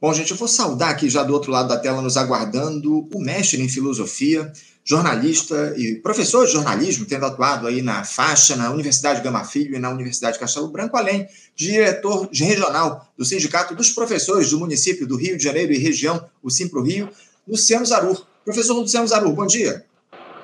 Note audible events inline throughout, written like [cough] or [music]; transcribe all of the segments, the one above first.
Bom, gente, eu vou saudar aqui já do outro lado da tela, nos aguardando, o mestre em filosofia, jornalista e professor de jornalismo, tendo atuado aí na faixa, na Universidade Gama Filho e na Universidade Castelo Branco, além de diretor regional do Sindicato dos Professores do município do Rio de Janeiro e região, o Simpro Rio, Luciano Zarur. Professor Luciano Zarur, bom dia.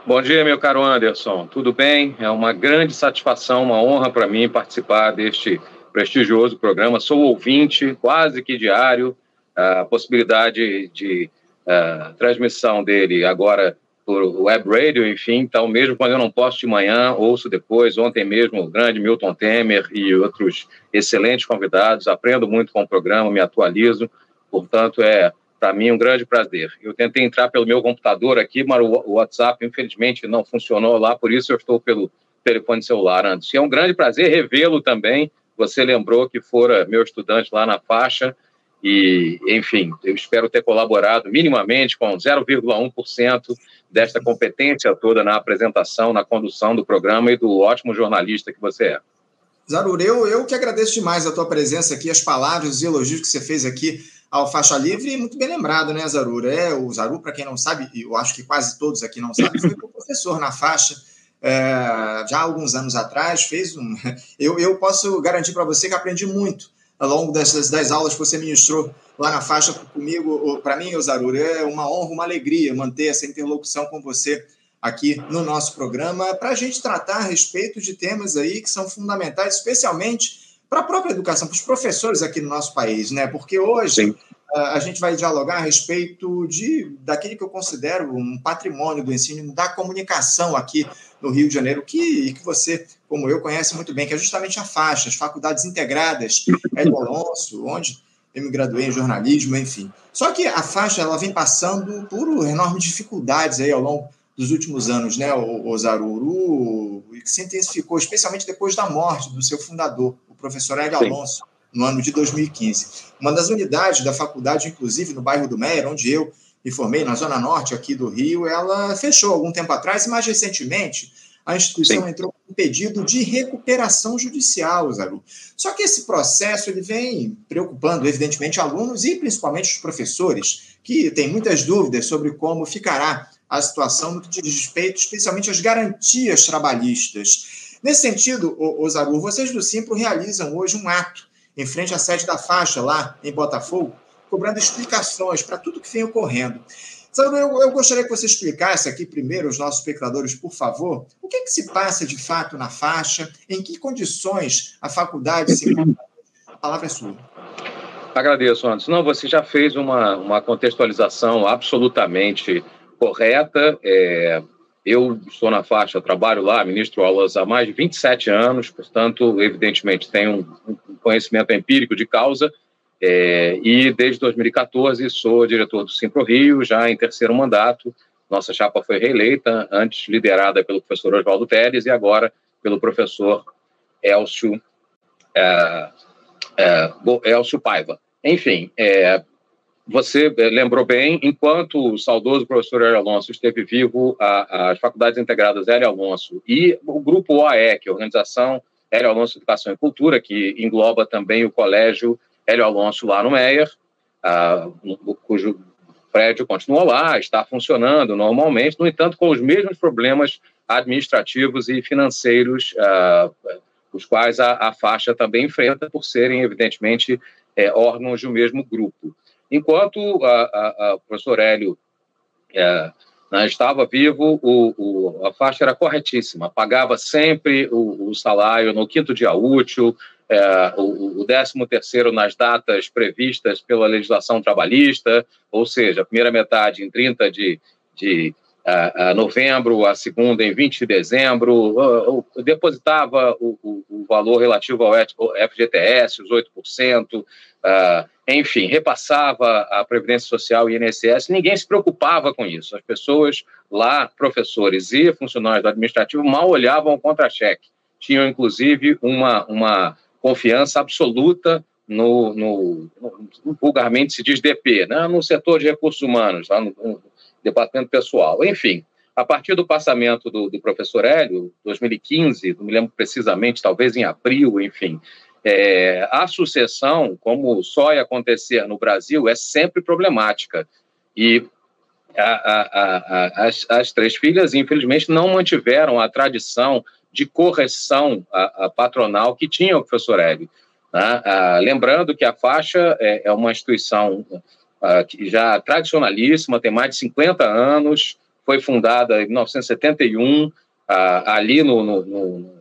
Bom dia, meu caro Anderson. Tudo bem? É uma grande satisfação, uma honra para mim participar deste prestigioso programa. Sou ouvinte quase que diário a possibilidade de uh, transmissão dele agora por web radio, enfim, então mesmo quando eu não posso de manhã, ouço depois, ontem mesmo o grande Milton Temer e outros excelentes convidados, aprendo muito com o programa, me atualizo, portanto é para mim um grande prazer. Eu tentei entrar pelo meu computador aqui, mas o WhatsApp infelizmente não funcionou lá, por isso eu estou pelo telefone celular antes. E é um grande prazer revê-lo também, você lembrou que fora meu estudante lá na faixa, e, enfim, eu espero ter colaborado minimamente com 0,1% desta competência toda na apresentação, na condução do programa e do ótimo jornalista que você é. Zarur, eu, eu que agradeço demais a tua presença aqui, as palavras, os elogios que você fez aqui ao Faixa Livre, muito bem lembrado, né, Zarur? É, o Zarur, para quem não sabe, eu acho que quase todos aqui não sabem, foi professor na faixa é, já há alguns anos atrás, fez um. [laughs] Eu, eu posso garantir para você que aprendi muito ao longo dessas das aulas que você ministrou lá na faixa comigo, para mim, Osarura, é uma honra, uma alegria manter essa interlocução com você aqui no nosso programa, para a gente tratar a respeito de temas aí que são fundamentais, especialmente para a própria educação, para os professores aqui no nosso país, né? Porque hoje Sim. A gente vai dialogar a respeito de daquele que eu considero um patrimônio do ensino da comunicação aqui no Rio de Janeiro, que, que você, como eu, conhece muito bem, que é justamente a faixa, as faculdades integradas, do Alonso, onde eu me graduei em jornalismo, enfim. Só que a faixa ela vem passando por enormes dificuldades aí ao longo dos últimos anos, né, o, o Zaruru, que se intensificou, especialmente depois da morte do seu fundador, o professor Hélio Alonso, no ano de 2015. Uma das unidades da faculdade, inclusive no bairro do Meier, onde eu me formei, na Zona Norte aqui do Rio, ela fechou algum tempo atrás e, mais recentemente, a instituição Sim. entrou com um pedido de recuperação judicial, Zaru. Só que esse processo ele vem preocupando, evidentemente, alunos e principalmente os professores, que têm muitas dúvidas sobre como ficará a situação no que diz respeito, especialmente às garantias trabalhistas. Nesse sentido, Zaru, vocês do Simpro realizam hoje um ato em frente à sede da faixa, lá em Botafogo, cobrando explicações para tudo que vem ocorrendo. Então, eu, eu, gostaria que você explicasse aqui primeiro aos nossos espectadores, por favor, o que, é que se passa de fato na faixa, em que condições a faculdade se A palavra é sua. Agradeço, Anderson. Não, você já fez uma, uma contextualização absolutamente correta. É, eu estou na faixa, trabalho lá, ministro aulas há mais de 27 anos, portanto, evidentemente, tenho um conhecimento empírico de causa é, e desde 2014 sou diretor do Simpro Rio, já em terceiro mandato. Nossa chapa foi reeleita, antes liderada pelo professor Oswaldo Teles e agora pelo professor Elcio, é, é, Elcio Paiva. Enfim, é, você lembrou bem, enquanto o saudoso professor Hélio Alonso esteve vivo, a, as Faculdades Integradas Hélio Alonso e o Grupo OAE, que é a Organização Hélio Alonso Educação e Cultura, que engloba também o Colégio Hélio Alonso lá no Meier, uh, cujo prédio continua lá, está funcionando normalmente, no entanto, com os mesmos problemas administrativos e financeiros, uh, os quais a, a, faixa também enfrenta, por serem, evidentemente, é, órgãos do mesmo grupo. Enquanto o professor Hélio é, né, estava vivo, o, o, a faixa era corretíssima, pagava sempre o, o salário no quinto dia útil, é, o, o 13º nas datas previstas pela legislação trabalhista, ou seja, a primeira metade em 30 de, de uh, uh, novembro, a segunda em 20 de dezembro, uh, depositava o, o, o, valor relativo ao FGTS, os 8%, enfim, repassava a Previdência Social e INSS, ninguém se preocupava com isso. As pessoas lá, professores e funcionários do administrativo, mal olhavam o contra-cheque. Tinham, inclusive, uma, uma confiança absoluta no, no, no, vulgarmente se diz DP, né? no setor de recursos humanos, lá no, no departamento pessoal. Enfim, a partir do passamento do, do professor Hélio, 2015, não me lembro precisamente, talvez em abril, enfim, É, a sucessão, como só ia acontecer no Brasil, é sempre problemática. E a, a, a, as, as, três filhas, infelizmente, não mantiveram a tradição de correção patronal que tinha o professor Hélio. Né? Ah, lembrando que a faixa é, é uma instituição já tradicionalíssima, tem mais de 50 anos, foi fundada em 1971, ah, ali no, no, no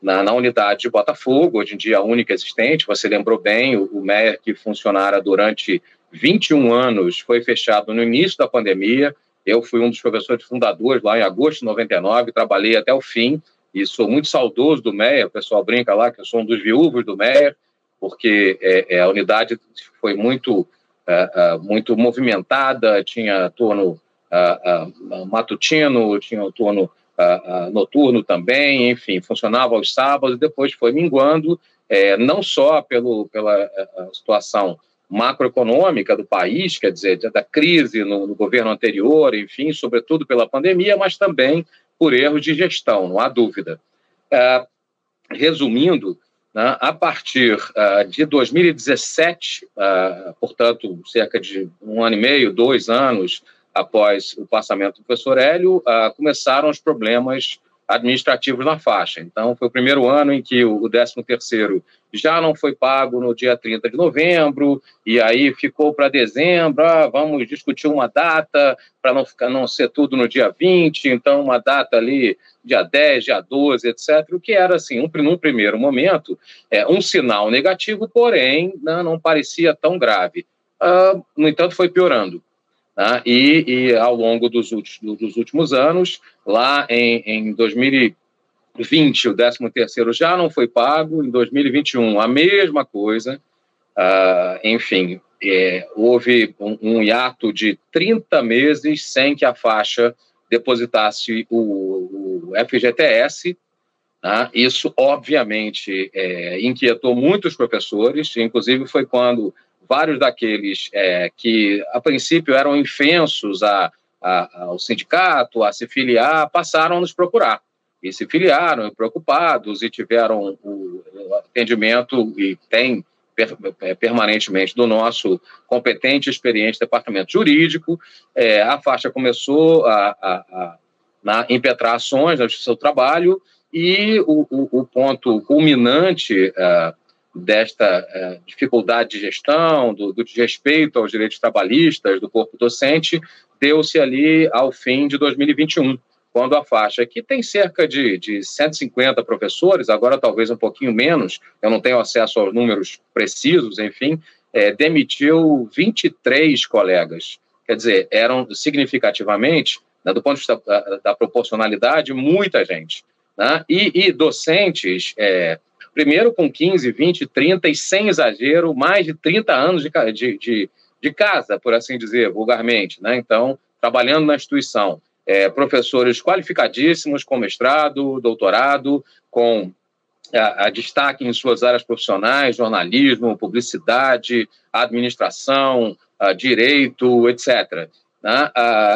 na, na, unidade de Botafogo, hoje em dia a única existente, você lembrou bem, o, o que funcionara durante 21 anos foi fechado no início da pandemia, eu fui um dos professores fundadores lá em agosto de 99, trabalhei até o fim, e sou muito saudoso do MER, o pessoal brinca lá que eu sou um dos viúvos do MER, porque é, é, a unidade foi muito, é, é muito movimentada, tinha turno é, é, matutino, tinha turno noturno também, enfim, funcionava aos sábados, depois foi minguando, não só pelo, pela situação macroeconômica do país, quer dizer, da crise no, no, governo anterior, enfim, sobretudo pela pandemia, mas também por erros de gestão, não há dúvida. resumindo, né, a partir uh, de 2017, uh, ah, portanto, cerca de um ano e meio, dois anos após o passamento do professor Hélio, uh, começaram os problemas administrativos na faixa. Então, foi o primeiro ano em que o 13º já não foi pago no dia 30 de novembro, e aí ficou para dezembro, ah, vamos discutir uma data para não ficar não ser tudo no dia 20, então uma data ali dia 10, dia 12, etc. O que era assim, um, num primeiro momento, é, um sinal negativo, porém não, né, não parecia tão grave. Uh, no entanto, foi piorando. Né? E, e, ao longo dos últimos, dos últimos anos, lá em, em 2020, o 13º já não foi pago, em 2021 a mesma coisa, uh, enfim, é, houve um, um, hiato de 30 meses sem que a faixa depositasse o, o FGTS, né? isso obviamente é, inquietou muitos professores, inclusive foi quando vários daqueles é, que, a princípio, eram infensos a, a, ao sindicato, a se filiar, passaram a nos procurar. E se filiaram, preocupados, e tiveram o atendimento, e tem é, permanentemente, do nosso competente e experiente departamento jurídico. É, a faixa começou a, a, a na, impetrar ações no seu trabalho, e o, o, o ponto culminante. Uh, desta é, dificuldade de gestão, do, do desrespeito aos direitos trabalhistas do corpo docente, deu-se ali ao fim de 2021, quando a faixa, que tem cerca de, de 150 professores, agora talvez um pouquinho menos, eu não tenho acesso aos números precisos, enfim, é, demitiu 23 colegas. Quer dizer, eram significativamente, né, do ponto de vista da, da proporcionalidade, muita gente. Né? E, e docentes é, primeiro com 15, 20, 30 e sem exagero, mais de 30 anos de, de, de, de casa, por assim dizer, vulgarmente. Né? Então, trabalhando na instituição. É, professores qualificadíssimos, com mestrado, doutorado, com a, a, destaque em suas áreas profissionais, jornalismo, publicidade, administração, a, direito, etc. Né?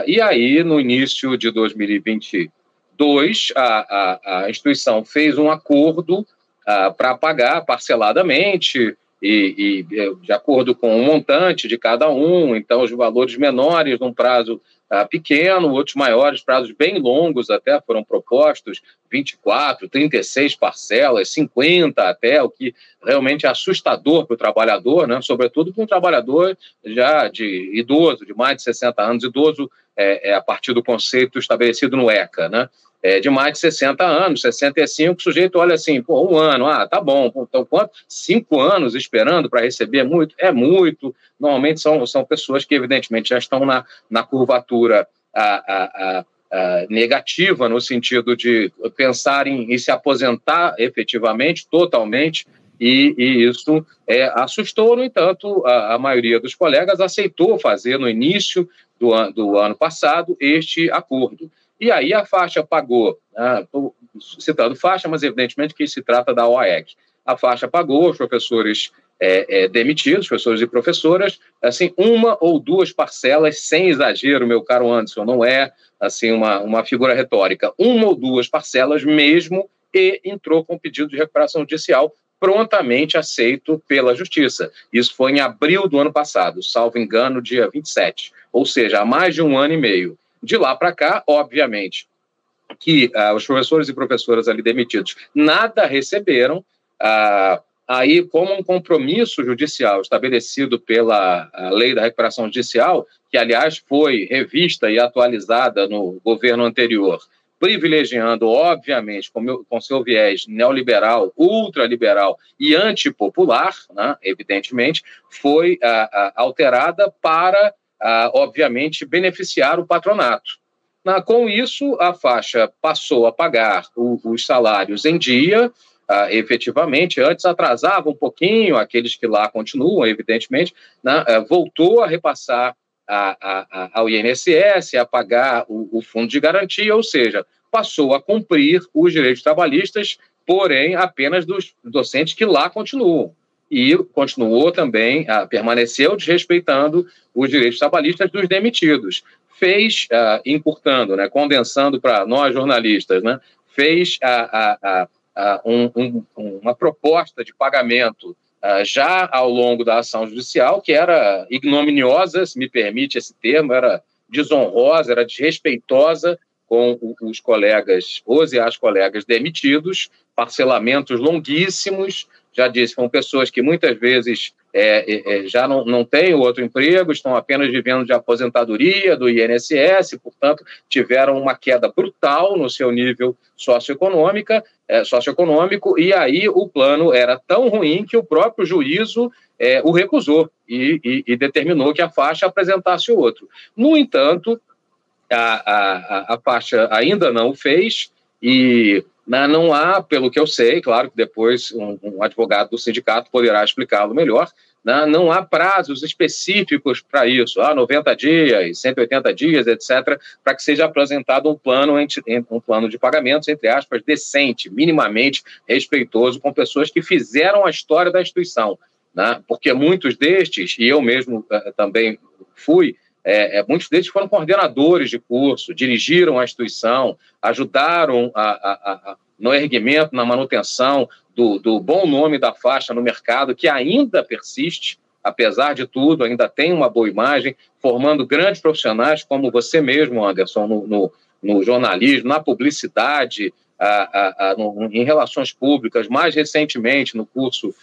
e aí, no início de 2022, a, a, a instituição fez um acordo ah, para pagar parceladamente e, e, é, de acordo com o montante de cada um, então os valores menores num prazo ah, pequeno, outros maiores, prazos bem longos até foram propostos, 24, 36 parcelas, 50 até, o que realmente é assustador para o trabalhador, né? sobretudo para um trabalhador já de idoso, de mais de 60 anos, idoso é, é a partir do conceito estabelecido no ECA, né? É, de mais de 60 anos, 65, o sujeito olha assim, pô, um ano, ah, tá bom, então quanto? Cinco anos esperando para receber muito? É muito. Normalmente são, são pessoas que, evidentemente, já estão na, na curvatura a, a, a, a negativa, no sentido de pensar em, em, se aposentar efetivamente, totalmente, e, e isso é, assustou, no entanto, a, maioria dos colegas aceitou fazer no início do, an, do ano passado este acordo. E aí a faixa pagou, estou né, citando faixa, mas evidentemente que se trata da OAEC. A faixa pagou os professores é, é, demitidos, professores e professoras, assim, uma ou duas parcelas, sem exagero, meu caro Anderson, não é assim uma, uma figura retórica, uma ou duas parcelas mesmo, e entrou com pedido de recuperação judicial prontamente aceito pela Justiça. Isso foi em abril do ano passado, salvo engano, dia 27, ou seja, há mais de um ano e meio. De lá para cá, obviamente, que uh, os professores e professoras ali demitidos nada receberam, uh, aí, como um compromisso judicial estabelecido pela Lei da Recuperação Judicial, que, aliás, foi revista e atualizada no governo anterior, privilegiando, obviamente, com, meu, com seu viés neoliberal, ultraliberal e antipopular, né, evidentemente, foi ah, ah, alterada para, ah, obviamente, beneficiar o patronato. Na, com isso, a faixa passou a pagar o, os salários em dia, efetivamente, antes atrasava um pouquinho, aqueles que lá continuam, evidentemente, né, voltou a repassar a, a, ao INSS, a pagar o, o fundo de garantia, ou seja, passou a cumprir os direitos trabalhistas, porém apenas dos docentes que lá continuam. E continuou também, a, permaneceu desrespeitando os direitos trabalhistas dos demitidos. Fez, uh, encurtando, né, condensando para nós jornalistas, né, fez a, a, a, um, um, uma proposta de pagamento já ao longo da ação judicial, que era ignominiosa, se me permite esse termo, era desonrosa, era desrespeitosa com os colegas, os e as colegas demitidos, parcelamentos longuíssimos, já disse, são pessoas que muitas vezes é, é, é, já não, não têm outro emprego, estão apenas vivendo de aposentadoria do INSS, portanto, tiveram uma queda brutal no seu nível socioeconômica, é, socioeconômico, e aí o plano era tão ruim que o próprio juízo é, o recusou e, e, e determinou que a faixa apresentasse o outro. No entanto, a, a, a faixa ainda não o fez, e não há, pelo que eu sei, claro que depois um, um advogado do sindicato poderá explicá-lo melhor, né, não há prazos específicos para isso, há 90 dias, 180 dias, etc., para que seja apresentado um plano, um plano de pagamentos, entre aspas, decente, minimamente respeitoso, com pessoas que fizeram a história da instituição. Né, porque muitos destes, e eu mesmo uh, também fui, é, é, muitos deles foram coordenadores de curso, dirigiram a instituição, ajudaram a, a, a, no erguimento, na manutenção do, do bom nome da faixa no mercado, que ainda persiste, apesar de tudo, ainda tem uma boa imagem, formando grandes profissionais como você mesmo, Anderson, no, no, no jornalismo, na publicidade, a, a, a, no, em relações públicas, mais recentemente no curso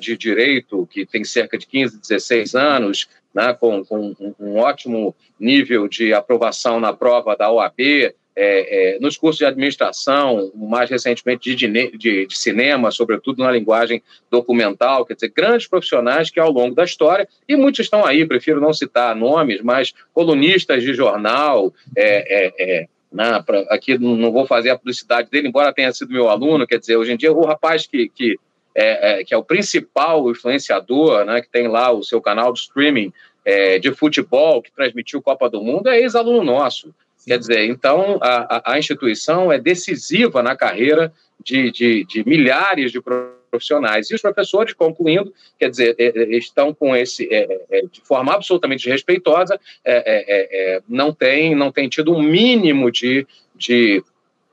de Direito, que tem cerca de 15, 16 anos, né, com, com um, ótimo nível de aprovação na prova da OAB, é, é, nos cursos de administração, mais recentemente de, de, de, cinema, sobretudo na linguagem documental, quer dizer, grandes profissionais que ao longo da história, e muitos estão aí, prefiro não citar nomes, mas colunistas de jornal, é, é, é né, pra, aqui não vou fazer a publicidade dele, embora tenha sido meu aluno, quer dizer, hoje em dia o rapaz que, que é, é, que é o principal influenciador, né, que tem lá o seu canal de streaming é, de futebol, que transmitiu Copa do Mundo, é ex-aluno nosso. Sim. Quer dizer, então a, a, instituição é decisiva na carreira de, de, de, milhares de profissionais. E os professores, concluindo, quer dizer, é, é, estão com esse, é, de forma absolutamente respeitosa, não, tem, não tem tido um mínimo de, de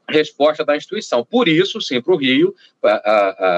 resposta da instituição. Por isso, sim, para o Rio, a,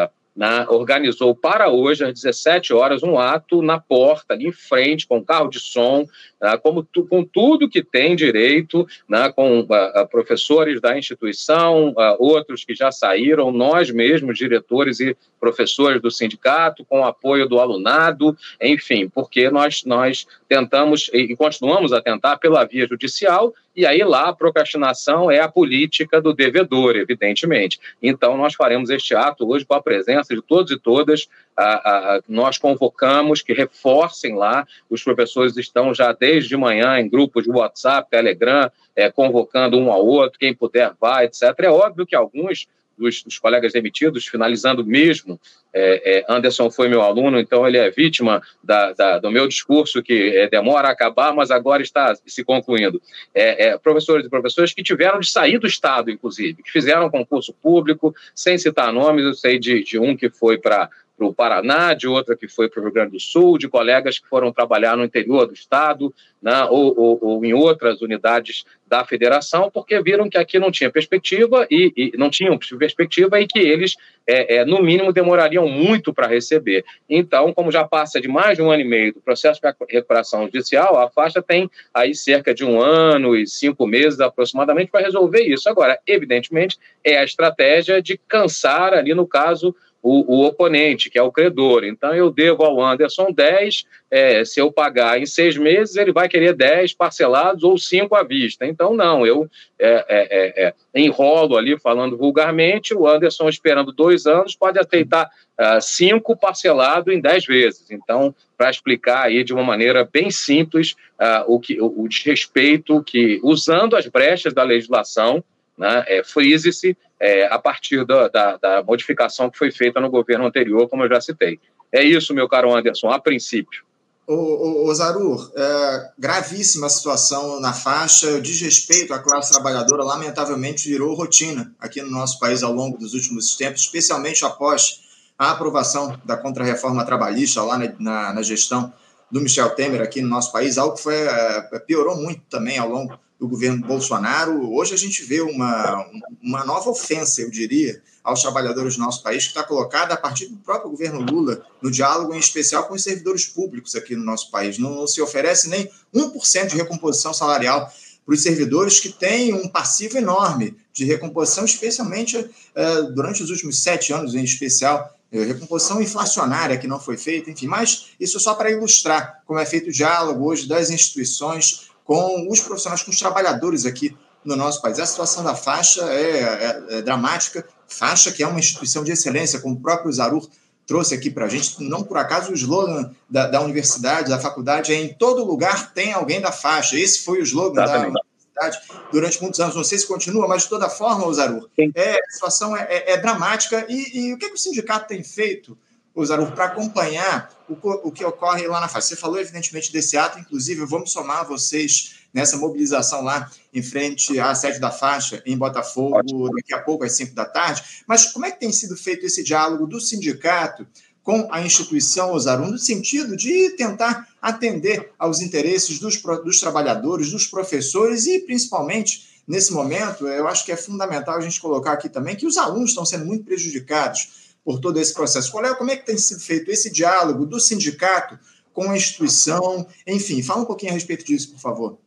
a, né, organizou para hoje, às 17 horas, um ato na porta, ali em frente, com carro de som, né, como tu, com tudo que tem direito, né, com uh, professores da instituição, uh, outros que já saíram, nós mesmos, diretores e professores do sindicato, com o apoio do alunado, enfim, porque nós, nós tentamos e continuamos a tentar pela via judicial, e aí lá a procrastinação é a política do devedor, evidentemente. Então nós faremos este ato hoje com a presença de todos e todas, a, a, nós convocamos que reforcem lá, os professores estão já desde manhã em grupos de WhatsApp, Telegram, é, convocando um ao outro, quem puder vai, etc. É óbvio que alguns dos, dos colegas demitidos, finalizando mesmo, é, é, Anderson foi meu aluno, então ele é vítima da, da, do meu discurso que é, demora a acabar, mas agora está se concluindo. É, é, professores e professoras que tiveram de sair do Estado, inclusive, que fizeram concurso público, sem citar nomes, eu sei de, de um que foi para para o Paraná, de outra que foi para o Rio Grande do Sul, de colegas que foram trabalhar no interior do estado, né, ou, ou, ou, em outras unidades da federação, porque viram que aqui não tinha perspectiva e, e não tinham perspectiva e que eles, é, é, no mínimo, demorariam muito para receber. Então, como já passa de mais de um ano e meio do processo de recuperação judicial, a faixa tem aí cerca de um ano e cinco meses aproximadamente para resolver isso. Agora, evidentemente, é a estratégia de cansar ali, no caso, o, o, oponente, que é o credor. Então, eu devo ao Anderson 10, é, se eu pagar em seis meses, ele vai querer 10 parcelados ou 5 à vista. Então, não, eu é, é, é, é, enrolo ali, falando vulgarmente, o Anderson, esperando dois anos, pode aceitar uh, cinco parcelado em 10 vezes. Então, para explicar aí de uma maneira bem simples uh, o, que, o, o desrespeito que, usando as brechas da legislação, né, é, frise-se é, a partir da, da, da, modificação que foi feita no governo anterior, como eu já citei. É isso, meu caro Anderson, a princípio. Ô Zarur, é, gravíssima situação na faixa, o desrespeito à classe trabalhadora, lamentavelmente, virou rotina aqui no nosso país ao longo dos últimos tempos, especialmente após a aprovação da contrarreforma trabalhista lá na, na, na gestão do Michel Temer aqui no nosso país, algo que foi, é, piorou muito também ao longo do governo Bolsonaro. Hoje a gente vê uma, uma nova ofensa, eu diria, aos trabalhadores do nosso país, que está colocada a partir do próprio governo Lula, no diálogo em especial com os servidores públicos aqui no nosso país. Não, não se oferece nem 1% de recomposição salarial para os servidores que têm um passivo enorme de recomposição, especialmente eh, durante os últimos sete anos, em especial, eh, recomposição inflacionária que não foi feita, enfim, mas isso só para ilustrar como é feito o diálogo hoje das instituições com os profissionais, com os trabalhadores aqui no nosso país. A situação da faixa é, é, é dramática. Faixa, que é uma instituição de excelência, como o próprio Zarur trouxe aqui para a gente, não por acaso o slogan da, da, universidade, da faculdade é em todo lugar tem alguém da faixa. Esse foi o slogan Exatamente. da universidade durante muitos anos. Não sei se continua, mas de toda forma, Zarur, é, a situação é, é, é dramática. E, e, o que, é que o sindicato tem feito Zaruf, para acompanhar o, o, que ocorre lá na faixa. Você falou, evidentemente, desse ato, inclusive, vamos somar vocês nessa mobilização lá em frente à sede da faixa, em Botafogo, Ótimo. daqui a pouco, às 5 da tarde. Mas como é que tem sido feito esse diálogo do sindicato com a instituição Osarum, no sentido de tentar atender aos interesses dos, dos trabalhadores, dos professores e, principalmente, nesse momento, eu acho que é fundamental a gente colocar aqui também que os alunos estão sendo muito prejudicados por todo esse processo. Qual é, como é que tem sido feito esse diálogo do sindicato com a instituição? Enfim, fala um pouquinho a respeito disso, por favor.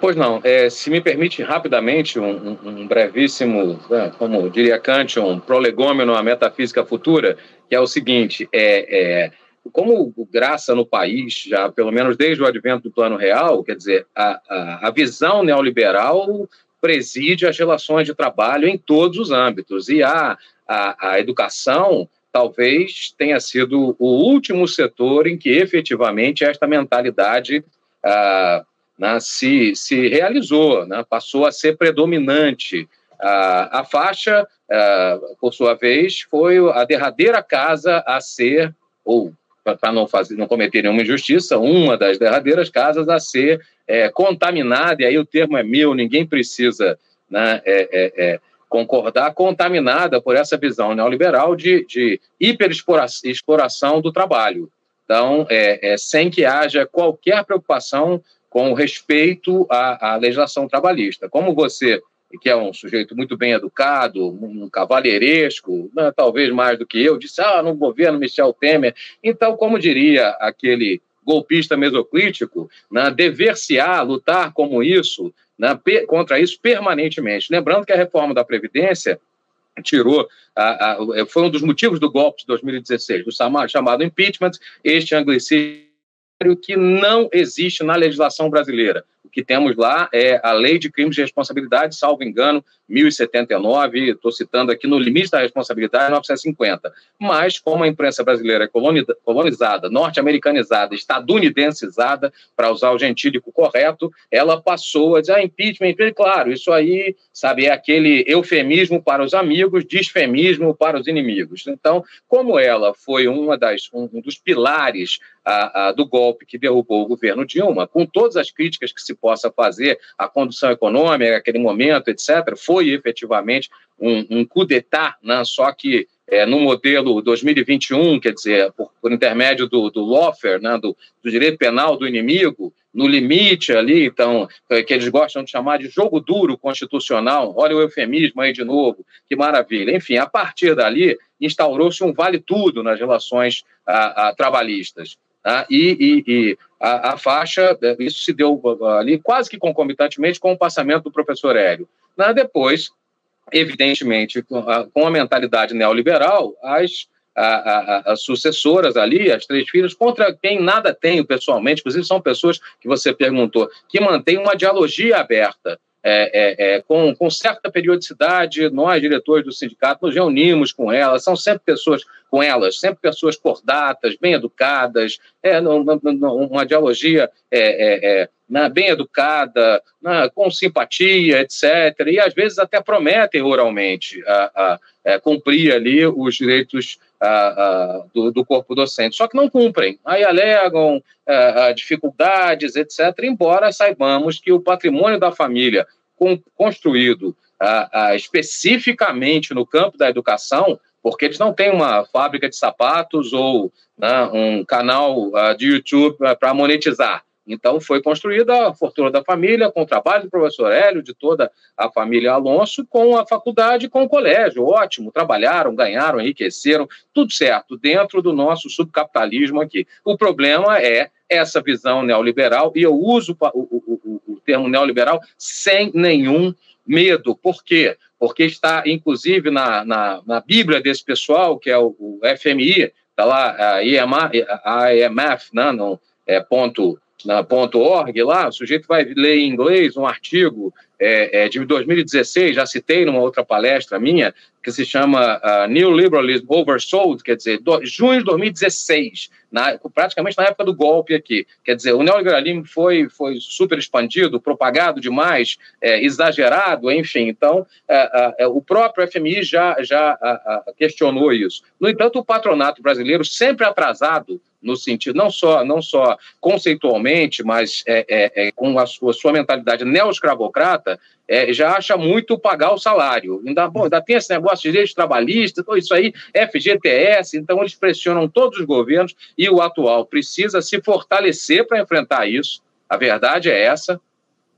Pois não, é, se me permite rapidamente um, um, brevíssimo, né, como diria Kant, um prolegômeno à metafísica futura, que é o seguinte, é, é, como graça no país, já pelo menos desde o advento do plano real, quer dizer, a, a, a visão neoliberal preside as relações de trabalho em todos os âmbitos, e há a, a educação talvez tenha sido o último setor em que efetivamente esta mentalidade ah, né, se, se realizou, né, passou a ser predominante. Ah, a faixa, ah, por sua vez, foi a derradeira casa a ser, ou para não, fazer, não cometer nenhuma injustiça, uma das derradeiras casas a ser é, contaminada, e aí o termo é meu, ninguém precisa né, é, é, é concordar, contaminada por essa visão neoliberal de, de hiperexploração do trabalho. Então, é, é, sem que haja qualquer preocupação com respeito à, à legislação trabalhista. Como você, que é um sujeito muito bem educado, um cavalheiresco, né, talvez mais do que eu, disse, ah, no governo Michel Temer. Então, como diria aquele golpista mesoclítico, né, dever-se-á lutar como isso, né, contra isso permanentemente. Lembrando que a reforma da Previdência tirou, a, a, foi um dos motivos do golpe de 2016, do chamado impeachment, este anglicismo que não existe na legislação brasileira. O que temos lá é a Lei de Crimes de Responsabilidade, salvo engano, 1079, estou citando aqui no limite da responsabilidade, 950. Mas, como a imprensa brasileira é colonizada, norte-americanizada, estadunidencizada, para usar o gentílico correto, ela passou a dizer, ah, impeachment, claro, isso aí, sabe, é aquele eufemismo para os amigos, disfemismo para os inimigos. Então, como ela foi uma das, um, dos pilares a, a, do golpe que derrubou o governo Dilma, com todas as críticas que se possa fazer à condução econômica, aquele momento, etc., foi efetivamente um, um coup d'etat, né? só que é, no modelo 2021, quer dizer, por, por intermédio do, do lawfare, né? do, do direito penal do inimigo, no limite ali, então, que eles gostam de chamar de jogo duro constitucional. Olha o eufemismo aí de novo, que maravilha. Enfim, a partir dali, instaurou-se um vale-tudo nas relações a, a, trabalhistas. Tá? E, e, e a, a, faixa, isso se deu ali quase que concomitantemente com o passamento do professor Hélio. Depois, evidentemente, com a, com a mentalidade neoliberal, as as sucessoras ali, as três filhas, contra quem nada tenho pessoalmente, inclusive são pessoas que você perguntou, que mantêm uma dialogia aberta. É, é, é, com, com, certa periodicidade, nós, diretores do sindicato, nos reunimos com elas, são sempre pessoas com elas, sempre pessoas cordatas, bem educadas, é, uma dialogia é, é, é bem educada, com simpatia, etc. E às vezes até prometem oralmente a, a cumprir ali os direitos do, do, corpo docente, só que não cumprem. Aí alegam dificuldades, etc., embora saibamos que o patrimônio da família com, construído especificamente no campo da educação, porque eles não têm uma fábrica de sapatos ou né, um canal de YouTube para monetizar. Então, foi construída a fortuna da família, com o trabalho do professor Hélio, de toda a família Alonso, com a faculdade, com o colégio. Ótimo, trabalharam, ganharam, enriqueceram, tudo certo, dentro do nosso subcapitalismo aqui. O problema é essa visão neoliberal, e eu uso o, o, o, o termo neoliberal sem nenhum medo. Por quê? Porque está, inclusive, na, na, na Bíblia desse pessoal, que é o, FMI, está lá, a a IMF né, no, é, ponto na .org lá, o sujeito vai ler em inglês um artigo é, é, de 2016, já citei numa outra palestra minha, que se chama uh, Neoliberalism Oversold, quer dizer, do, junho de 2016, na, praticamente na época do golpe aqui. Quer dizer, o neoliberalismo foi, foi super expandido, propagado demais, é, exagerado, enfim. Então, é, é, o próprio FMI já, já questionou isso. No entanto, o patronato brasileiro, sempre atrasado no sentido não só não só conceitualmente, mas é, é, é, com a sua, sua mentalidade neo-escravocrata, é, já acha muito pagar o salário. Ainda, bom, ainda tem esse negócio de direitos trabalhistas, isso aí, FGTS, então eles pressionam todos os governos e o atual precisa se fortalecer para enfrentar isso. A verdade é essa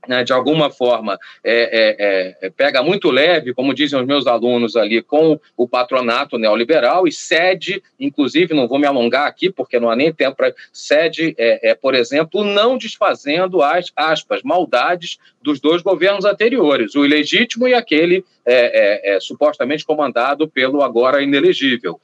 né, de alguma forma, é, é, é, pega muito leve, como dizem os meus alunos ali, com o patronato neoliberal e cede, inclusive, não vou me alongar aqui, porque não há nem tempo para. cede, é, é, por exemplo, não desfazendo as, aspas, maldades dos dois governos anteriores, o ilegítimo e aquele é, supostamente comandado pelo agora inelegível.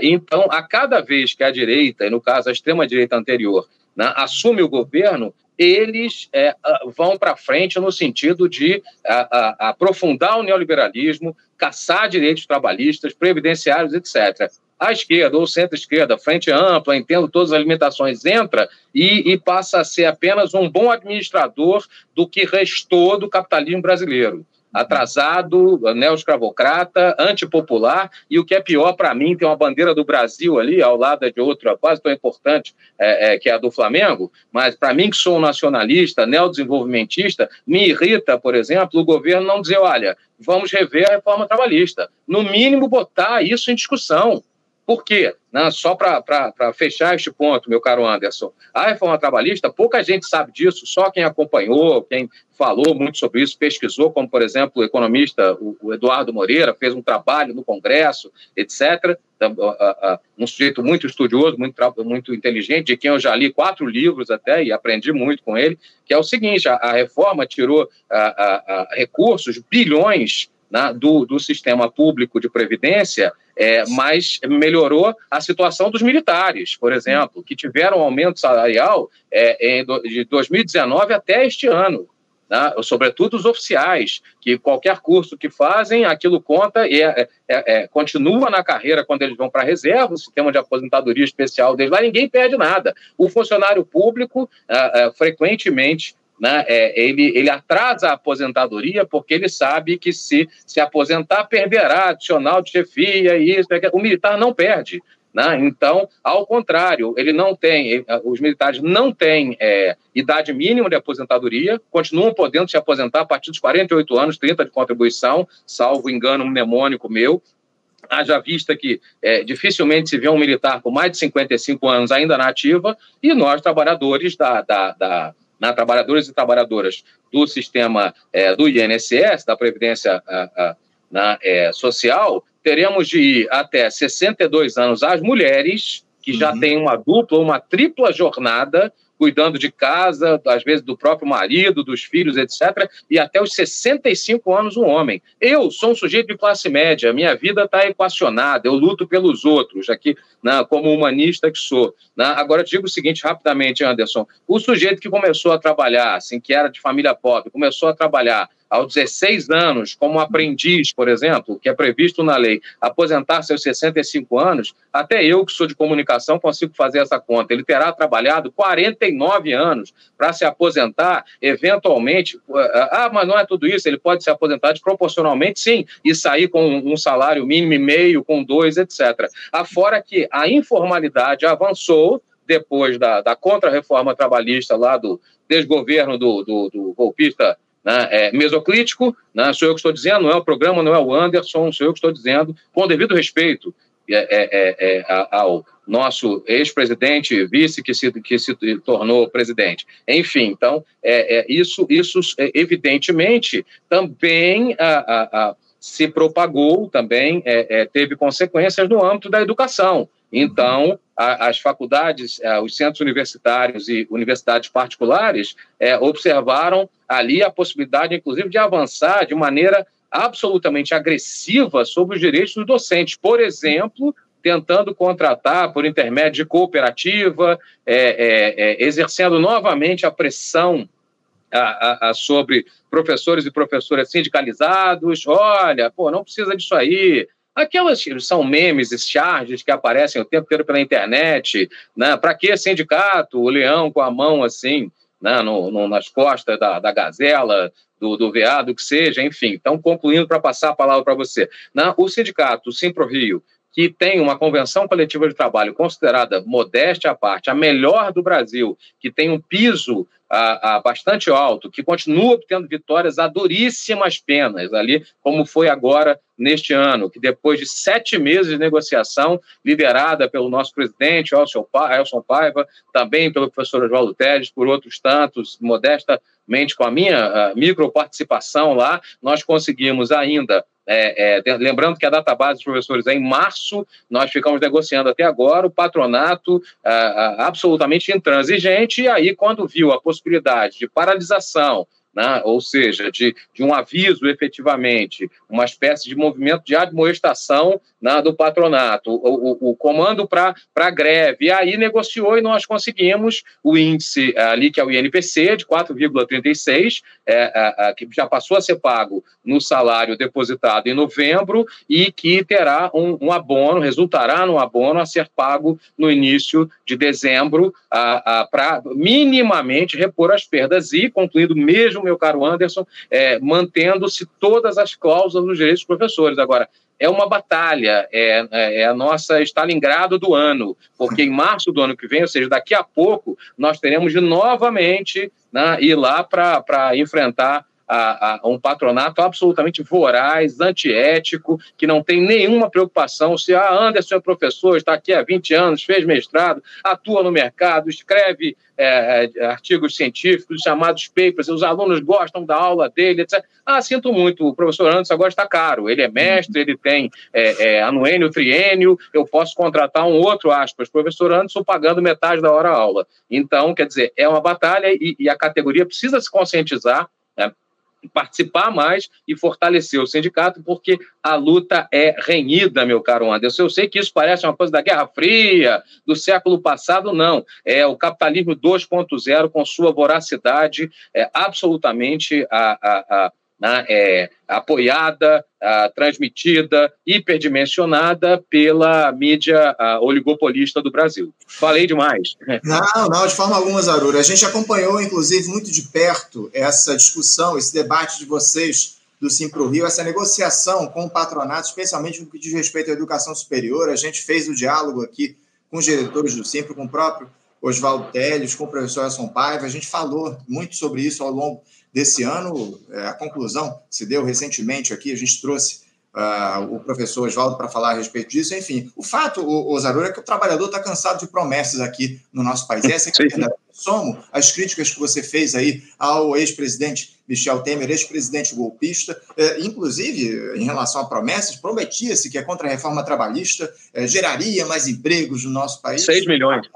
então, a cada vez que a direita, e no caso a extrema-direita anterior, né, assume o governo, eles é, vão para frente no sentido de a, a, aprofundar o neoliberalismo, caçar direitos trabalhistas, previdenciários, etc. A esquerda ou centro-esquerda, frente ampla, entendo todas as limitações, entra e, e passa a ser apenas um bom administrador do que restou do capitalismo brasileiro atrasado, neo-escravocrata, antipopular, e o que é pior para mim, tem uma bandeira do Brasil ali, ao lado de outra quase tão importante, é, é, que é a do Flamengo, mas para mim, que sou um nacionalista, neodesenvolvimentista, me irrita, por exemplo, o governo não dizer, olha, vamos rever a reforma trabalhista. No mínimo, botar isso em discussão. Por quê? Né? Só para fechar este ponto, meu caro Anderson, a reforma trabalhista, pouca gente sabe disso, só quem acompanhou, quem falou muito sobre isso, pesquisou, como, por exemplo, o economista o Eduardo Moreira, fez um trabalho no Congresso, etc. Um sujeito muito estudioso, muito, muito inteligente, de quem eu já li quatro livros até e aprendi muito com ele, que é o seguinte: a, reforma tirou recursos, bilhões né, do, do sistema público de previdência, é, mas melhorou a situação dos militares, por exemplo, que tiveram um aumento salarial é, de 2019 até este ano. Né, sobretudo os oficiais, que qualquer curso que fazem, aquilo conta e é, é, é continua na carreira quando eles vão para a reserva, o sistema de aposentadoria especial deles lá, ninguém perde nada. O funcionário público, é, é, frequentemente, né, é, ele, ele atrasa a aposentadoria porque ele sabe que se se aposentar perderá adicional de chefia e isso, o militar não perde. Né? Então, ao contrário, ele não tem, os militares não têm é, idade mínima de aposentadoria, continuam podendo se aposentar a partir dos 48 anos, 30 de contribuição, salvo engano mnemônico meu, haja vista que é, dificilmente se vê um militar com mais de 55 anos ainda na ativa, e nós, trabalhadores da, da, da né, trabalhadores e trabalhadoras do sistema é, do INSS, da Previdência a, a, na, é, Social, teremos de ir até 62 anos as mulheres, que já uhum. têm uma dupla, uma tripla jornada, cuidando de casa, às vezes do próprio marido, dos filhos, etc., e até os 65 anos um homem. Eu sou um sujeito de classe média, minha vida está equacionada, eu luto pelos outros, aqui, né, como humanista que sou. Né? Agora, digo o seguinte rapidamente, Anderson: o sujeito que começou a trabalhar, assim, que era de família pobre, começou a trabalhar aos 16 anos, como aprendiz, por exemplo, que é previsto na lei, aposentar-se aos 65 anos, até eu, que sou de comunicação, consigo fazer essa conta. Ele terá trabalhado 49 anos para se aposentar, eventualmente. Ah, mas não é tudo isso, ele pode se aposentar desproporcionalmente, sim, e sair com um salário mínimo e meio, com dois, etc. Afora que a informalidade avançou depois da, da contra-reforma trabalhista lá do desgoverno do, do, do golpista né, é, mesoclítico, né, sou eu que estou dizendo, não é o programa, não é o Anderson, sou eu que estou dizendo, com devido respeito é, é, é, é ao nosso ex-presidente, vice que se, que se tornou presidente. Enfim, então, é, isso, isso evidentemente também a, a, a, se propagou, também teve consequências no âmbito da educação. Então, a, as faculdades, a, os centros universitários e universidades particulares é, observaram ali a possibilidade, inclusive, de avançar de maneira absolutamente agressiva sobre os direitos dos docentes. Por exemplo, tentando contratar por intermédio de cooperativa, é, é exercendo novamente a pressão a, a, sobre professores e professoras sindicalizados. Olha, pô, não precisa disso aí. Aquelas são memes charges que aparecem o tempo inteiro pela internet, né? Para que sindicato? O leão com a mão assim, né? no, no nas costas da, da gazela, do, do veado, que seja, enfim. Então, concluindo para passar a palavra para você. Né? O sindicato, o Simpro Rio, que tem uma convenção coletiva de trabalho considerada, modéstia à parte, a melhor do Brasil, que tem um piso a, bastante alto, que continua obtendo vitórias a duríssimas penas ali, como foi agora neste ano, que depois de sete meses de negociação, liderada pelo nosso presidente, Elson Paiva, também pelo professor Oswaldo Teles, por outros tantos, com a minha micro participação lá, nós conseguimos ainda é, é, lembrando que a database dos professores é em março, nós ficamos negociando até agora, o patronato absolutamente intransigente, e aí, quando viu a possibilidade de paralisação né? ou seja, de, de um aviso efetivamente, uma espécie de movimento de admoestação né, do patronato, o, o, o comando para a greve. E aí negociou e nós conseguimos o índice ali, que é o INPC, de 4,36, é, é, que já passou a ser pago no salário depositado em novembro e que terá um, um abono, resultará no abono a ser pago no início de dezembro, para minimamente repor as perdas e, concluindo mesmo meu caro Anderson, é, mantendo-se todas as cláusulas dos direitos dos professores. Agora, é uma batalha, é, é, a nossa Stalingrado do ano, porque em março do ano que vem, ou seja, daqui a pouco, nós teremos de novamente né, ir lá para enfrentar a, a, um patronato absolutamente voraz, antiético, que não tem nenhuma preocupação se a ah, Anderson é professor, está aqui há 20 anos, fez mestrado, atua no mercado, escreve é, artigos científicos, chamados papers, os alunos gostam da aula dele, etc. Ah, sinto muito, o professor Anderson agora está caro, ele é mestre, ele tem é, é, anuênio, triênio, eu posso contratar um outro, aspas, professor Anderson pagando metade da hora aula. Então, quer dizer, é uma batalha e, e a categoria precisa se conscientizar né? Participar mais e fortalecer o sindicato, porque a luta é renhida, meu caro Anderson. Eu sei que isso parece uma coisa da Guerra Fria, do século passado, não. É o capitalismo 2.0 com sua voracidade é absolutamente a, a, a né, é, apoiada, transmitida, hiperdimensionada pela mídia oligopolista do Brasil. Falei demais. Não, não, de forma alguma, Zarura. A gente acompanhou, inclusive, muito de perto essa discussão, esse debate de vocês do Simpro Rio, essa negociação com o patronato, especialmente no que diz respeito à educação superior. A gente fez o diálogo aqui com os diretores do Simpro, com o próprio Oswaldo Teles, com o professor Edson Paiva. A gente falou muito sobre isso ao longo desse ano. É, a conclusão se deu recentemente aqui, a gente trouxe uh, o professor Oswaldo para falar a respeito disso. Enfim, o fato, o, é que o trabalhador está cansado de promessas aqui no nosso país. Essa é a verdade. Somo as críticas que você fez aí ao ex-presidente Michel Temer, ex-presidente golpista, eh, inclusive em relação a promessas, prometia-se que a contra-reforma trabalhista eh, geraria mais empregos no nosso país. 6 milhões.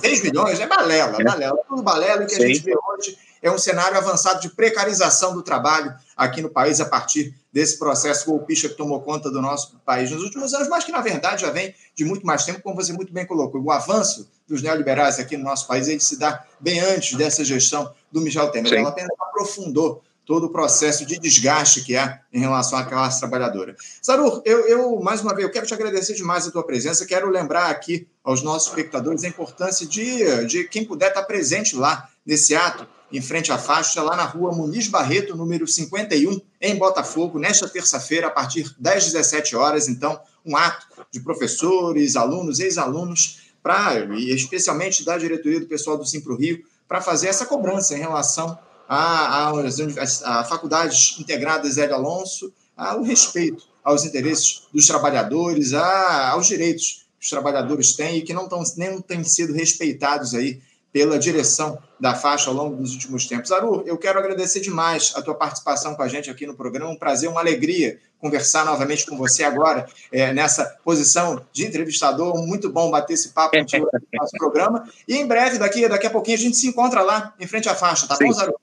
6 milhões, é balela, é. balela. Tudo balela que Sim. a gente vê hoje é um cenário avançado de precarização do trabalho aqui no país a partir desse processo golpista que tomou conta do nosso país nos últimos anos, mas que, na verdade, já vem de muito mais tempo, como você muito bem colocou. O avanço dos neoliberais aqui no nosso país ele se dá bem antes dessa gestão do Michel Temer. Sim. Ela apenas aprofundou todo o processo de desgaste que há em relação à classe trabalhadora. Sarur, eu, eu, mais uma vez, eu quero te agradecer demais a tua presença, quero lembrar aqui aos nossos espectadores a importância de, de quem puder estar presente lá nesse ato, em frente à faixa, lá na rua Muniz Barreto, número 51, em Botafogo, nesta terça-feira, a partir das 17 horas. Então, um ato de professores, alunos, ex-alunos, para, e especialmente da diretoria do pessoal do Simpro Rio, para fazer essa cobrança em relação às faculdades integradas Hélio Alonso, ao respeito aos interesses dos trabalhadores, a, aos direitos que os trabalhadores têm e que não, tão, nem têm sido respeitados aí pela direção da faixa ao longo dos últimos tempos. Aru, eu quero agradecer demais a tua participação com a gente aqui no programa. Um prazer, uma alegria conversar novamente com você agora, é, nessa posição de entrevistador. Muito bom bater esse papo [laughs] contigo no nosso programa. E em breve, daqui, daqui a pouquinho, a gente se encontra lá, em frente à faixa, tá Sim. bom, Zaru?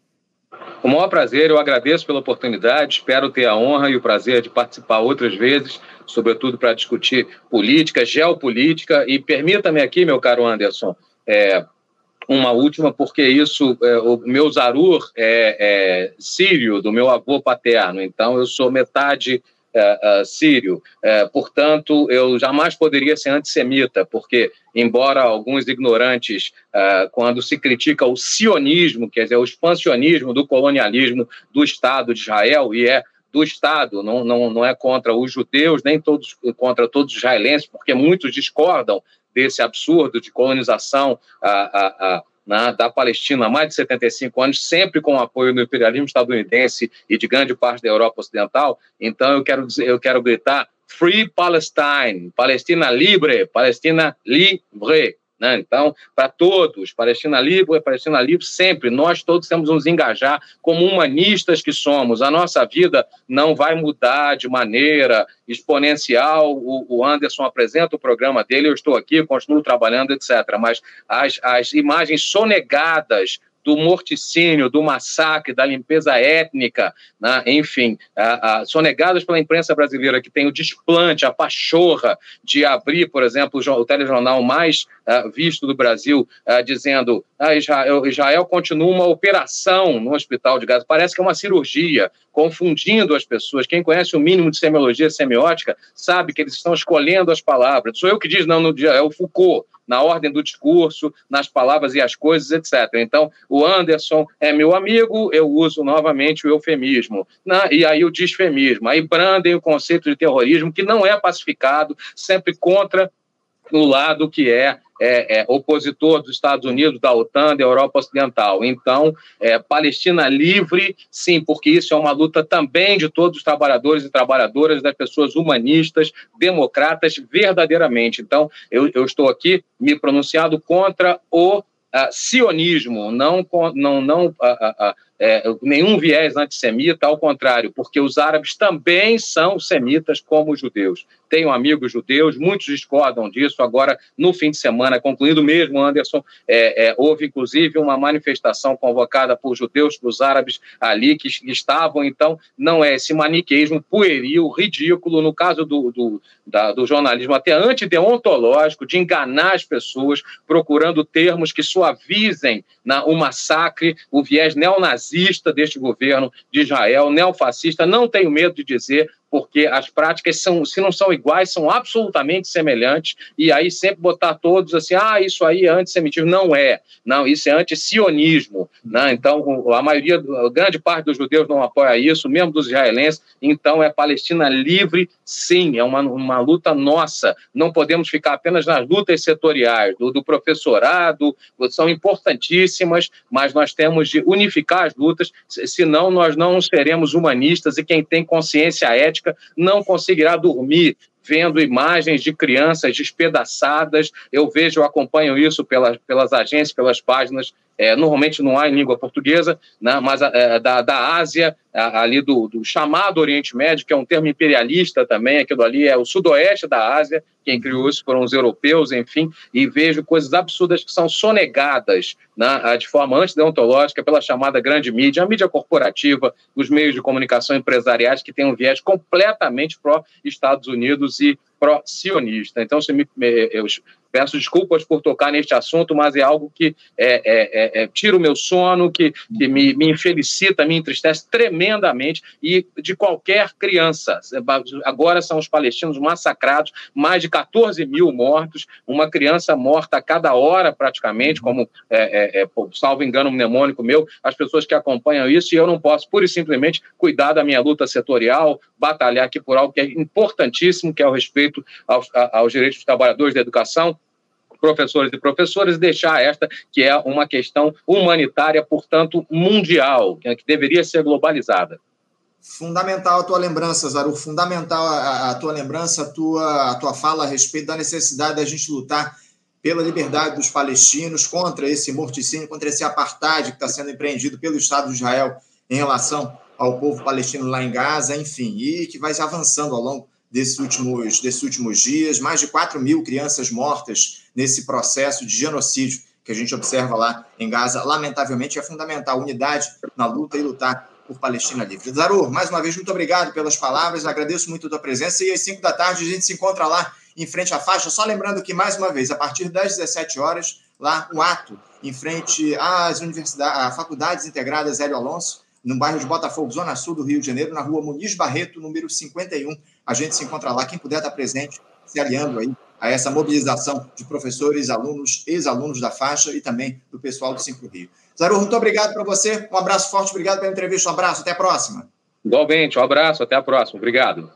O maior prazer, eu agradeço pela oportunidade, espero ter a honra e o prazer de participar outras vezes, sobretudo para discutir política, geopolítica. E permita-me aqui, meu caro Anderson, é, uma última, porque isso, é, o meu Zarur é, é, sírio, do meu avô paterno, então eu sou metade é, é sírio. É, portanto, eu jamais poderia ser antissemita, porque, embora alguns ignorantes, é, quando se critica o sionismo, quer dizer, o expansionismo do colonialismo do Estado de Israel, e é do Estado, não, não, não é contra os judeus, nem todos contra todos os israelenses, porque muitos discordam desse absurdo de colonização a, a, na, da Palestina há mais de 75 anos, sempre com apoio do imperialismo estadunidense e de grande parte da Europa Ocidental. Então, eu quero, dizer, eu quero gritar Free Palestine, Palestina livre, Palestina livre. Né? Então, para todos, Palestina Livre, Palestina Livre, sempre, nós todos temos nos engajar como humanistas que somos. A nossa vida não vai mudar de maneira exponencial. O, o Anderson apresenta o programa dele, eu estou aqui, continuo trabalhando, etc. Mas as, as imagens sonegadas do morticínio, do massacre, da limpeza étnica, né? enfim, a, a, sonegadas pela imprensa brasileira, que tem o desplante, a pachorra de abrir, por exemplo, o, o telejornal mais uh, visto do Brasil, uh, dizendo ah, Israel, Israel continua uma operação no hospital de Gaza. Parece que é uma cirurgia, confundindo as pessoas. Quem conhece o mínimo de semiologia semiótica sabe que eles estão escolhendo as palavras. Sou eu que diz, não, no é o Foucault na ordem do discurso, nas palavras e as coisas, etc. Então, o Anderson é meu amigo, eu uso novamente o eufemismo, né? e aí o disfemismo. Aí brandem o conceito de terrorismo, que não é pacificado, sempre contra o lado que é é, é, opositor dos Estados Unidos, da OTAN, da Europa Ocidental. Então, é, Palestina livre, sim, porque isso é uma luta também de todos os trabalhadores e trabalhadoras, das pessoas humanistas, democratas, verdadeiramente. Então, eu, eu estou aqui me pronunciando contra o uh, sionismo, não, não, não uh, uh, é, nenhum viés antissemita, ao contrário, porque os árabes também são semitas como os judeus. Tenho amigos judeus, muitos discordam disso. Agora, no fim de semana, concluindo mesmo, Anderson, é, é, houve inclusive uma manifestação convocada por judeus para os árabes ali que estavam. Então, não é esse maniqueísmo pueril, ridículo, no caso do, do, da, do jornalismo até antideontológico, de enganar as pessoas, procurando termos que suavizem na, o massacre, o viés neonazista nazista deste governo de Israel, neofascista, não tenho medo de dizer, porque as práticas são, se não são iguais, são absolutamente semelhantes, e aí sempre botar todos assim, ah, isso aí é antissemitismo. Não é, não, isso é antisionismo. Né? Então, a maioria, a grande parte dos judeus não apoia isso, mesmo dos israelenses, então é Palestina livre, sim, é uma, uma luta nossa, não podemos ficar apenas nas lutas setoriais, do, do professorado, são importantíssimas, mas nós temos de unificar as lutas, senão nós não seremos humanistas, e quem tem consciência ética não conseguirá dormir vendo imagens de crianças despedaçadas. Eu vejo, eu acompanho isso pelas, pelas agências, pelas páginas. É, normalmente não há em língua portuguesa, né, mas é, da, da Ásia, ali do, do, chamado Oriente Médio, que é um termo imperialista também, aquilo ali é o sudoeste da Ásia, quem criou isso foram os europeus, enfim, e vejo coisas absurdas que são sonegadas né, de forma antideontológica pela chamada grande mídia, a mídia corporativa, os meios de comunicação empresariais que têm um viés completamente pró-Estados Unidos e pró-sionista. Então, se me, eu peço desculpas por tocar neste assunto, mas é algo que é, é, é, é, tira o meu sono, que, que me, me infelicita, me entristece tremendamente, e de qualquer criança. Agora são os palestinos massacrados, mais de 14 mil mortos, uma criança morta a cada hora, praticamente, como, é, é, salvo engano mnemônico meu, as pessoas que acompanham isso, e eu não posso, pura e simplesmente, cuidar da minha luta setorial, batalhar aqui por algo que é importantíssimo, que é o respeito aos, aos direitos dos trabalhadores da educação, professores e professoras, deixar esta que é uma questão humanitária, portanto, mundial, que deveria ser globalizada. Fundamental a tua lembrança, Zaru, fundamental a, a, tua lembrança, a tua, a tua fala a respeito da necessidade da gente lutar pela liberdade dos palestinos, contra esse morticínio, contra esse apartheid que está sendo empreendido pelo Estado de Israel em relação ao povo palestino lá em Gaza, enfim, e que vai avançando ao longo desses últimos, desses últimos dias, mais de 4 mil crianças mortas nesse processo de genocídio que a gente observa lá em Gaza. Lamentavelmente, é fundamental unidade na luta e lutar por Palestina livre. Zarur, mais uma vez, muito obrigado pelas palavras, agradeço muito a tua presença e às 5 da tarde a gente se encontra lá em frente à faixa. Só lembrando que, mais uma vez, a partir das 17 horas, lá o ato em frente às universidades, às faculdades integradas Hélio Alonso, no bairro de Botafogo, Zona Sul do Rio de Janeiro, na rua Muniz Barreto, número 51. A gente se encontra lá. Quem puder estar presente, se aliando aí a essa mobilização de professores, alunos, ex-alunos da faixa e também do pessoal do Cinco Rio. Zaru, muito obrigado para você. Um abraço forte, obrigado pela entrevista. Um abraço, até a próxima. Igualmente, um abraço, até a próxima. Obrigado.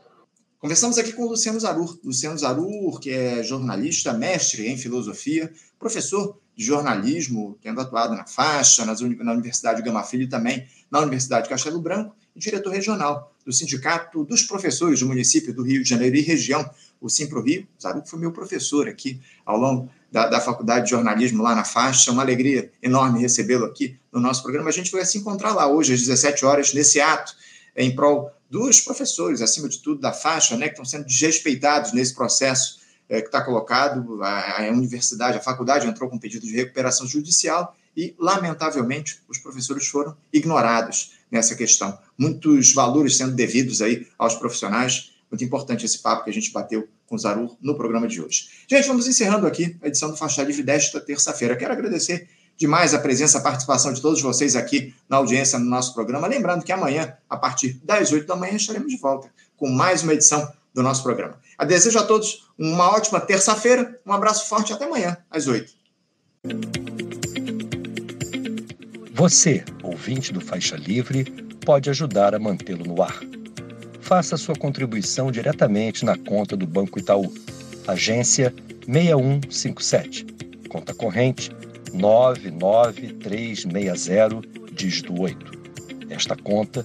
Conversamos aqui com o Luciano Zarur. Luciano Zarur, que é jornalista, mestre em filosofia, professor de jornalismo, tendo atuado na faixa, na Universidade Gama Filho também na Universidade Castelo Branco, e diretor regional do Sindicato dos Professores do município do Rio de Janeiro e região, o Simpro Rio. Zaruco foi meu professor aqui ao longo da, da Faculdade de Jornalismo lá na faixa. Uma alegria enorme recebê-lo aqui no nosso programa. A gente vai se encontrar lá hoje às 17 horas, nesse ato em prol dos professores, acima de tudo da faixa, né, que estão sendo desrespeitados nesse processo é, que está colocado. A, a universidade, a faculdade entrou com pedido de recuperação judicial e, lamentavelmente, os professores foram ignorados nessa questão. Muitos valores sendo devidos aí aos profissionais. Muito importante esse papo que a gente bateu com o Zarur no programa de hoje. Gente, vamos encerrando aqui a edição do Faixa Livre desta terça-feira. Quero agradecer demais a presença, a participação de todos vocês aqui na audiência no nosso programa. Lembrando que amanhã, a partir das 8 da manhã, estaremos de volta com mais uma edição do nosso programa. A desejo a todos uma ótima terça-feira, um abraço forte até amanhã, às 8. Você, ouvinte do Faixa Livre, pode ajudar a mantê-lo no ar. Faça sua contribuição diretamente na conta do Banco Itaú, agência 6157, conta corrente 99360, dígito 8. Esta conta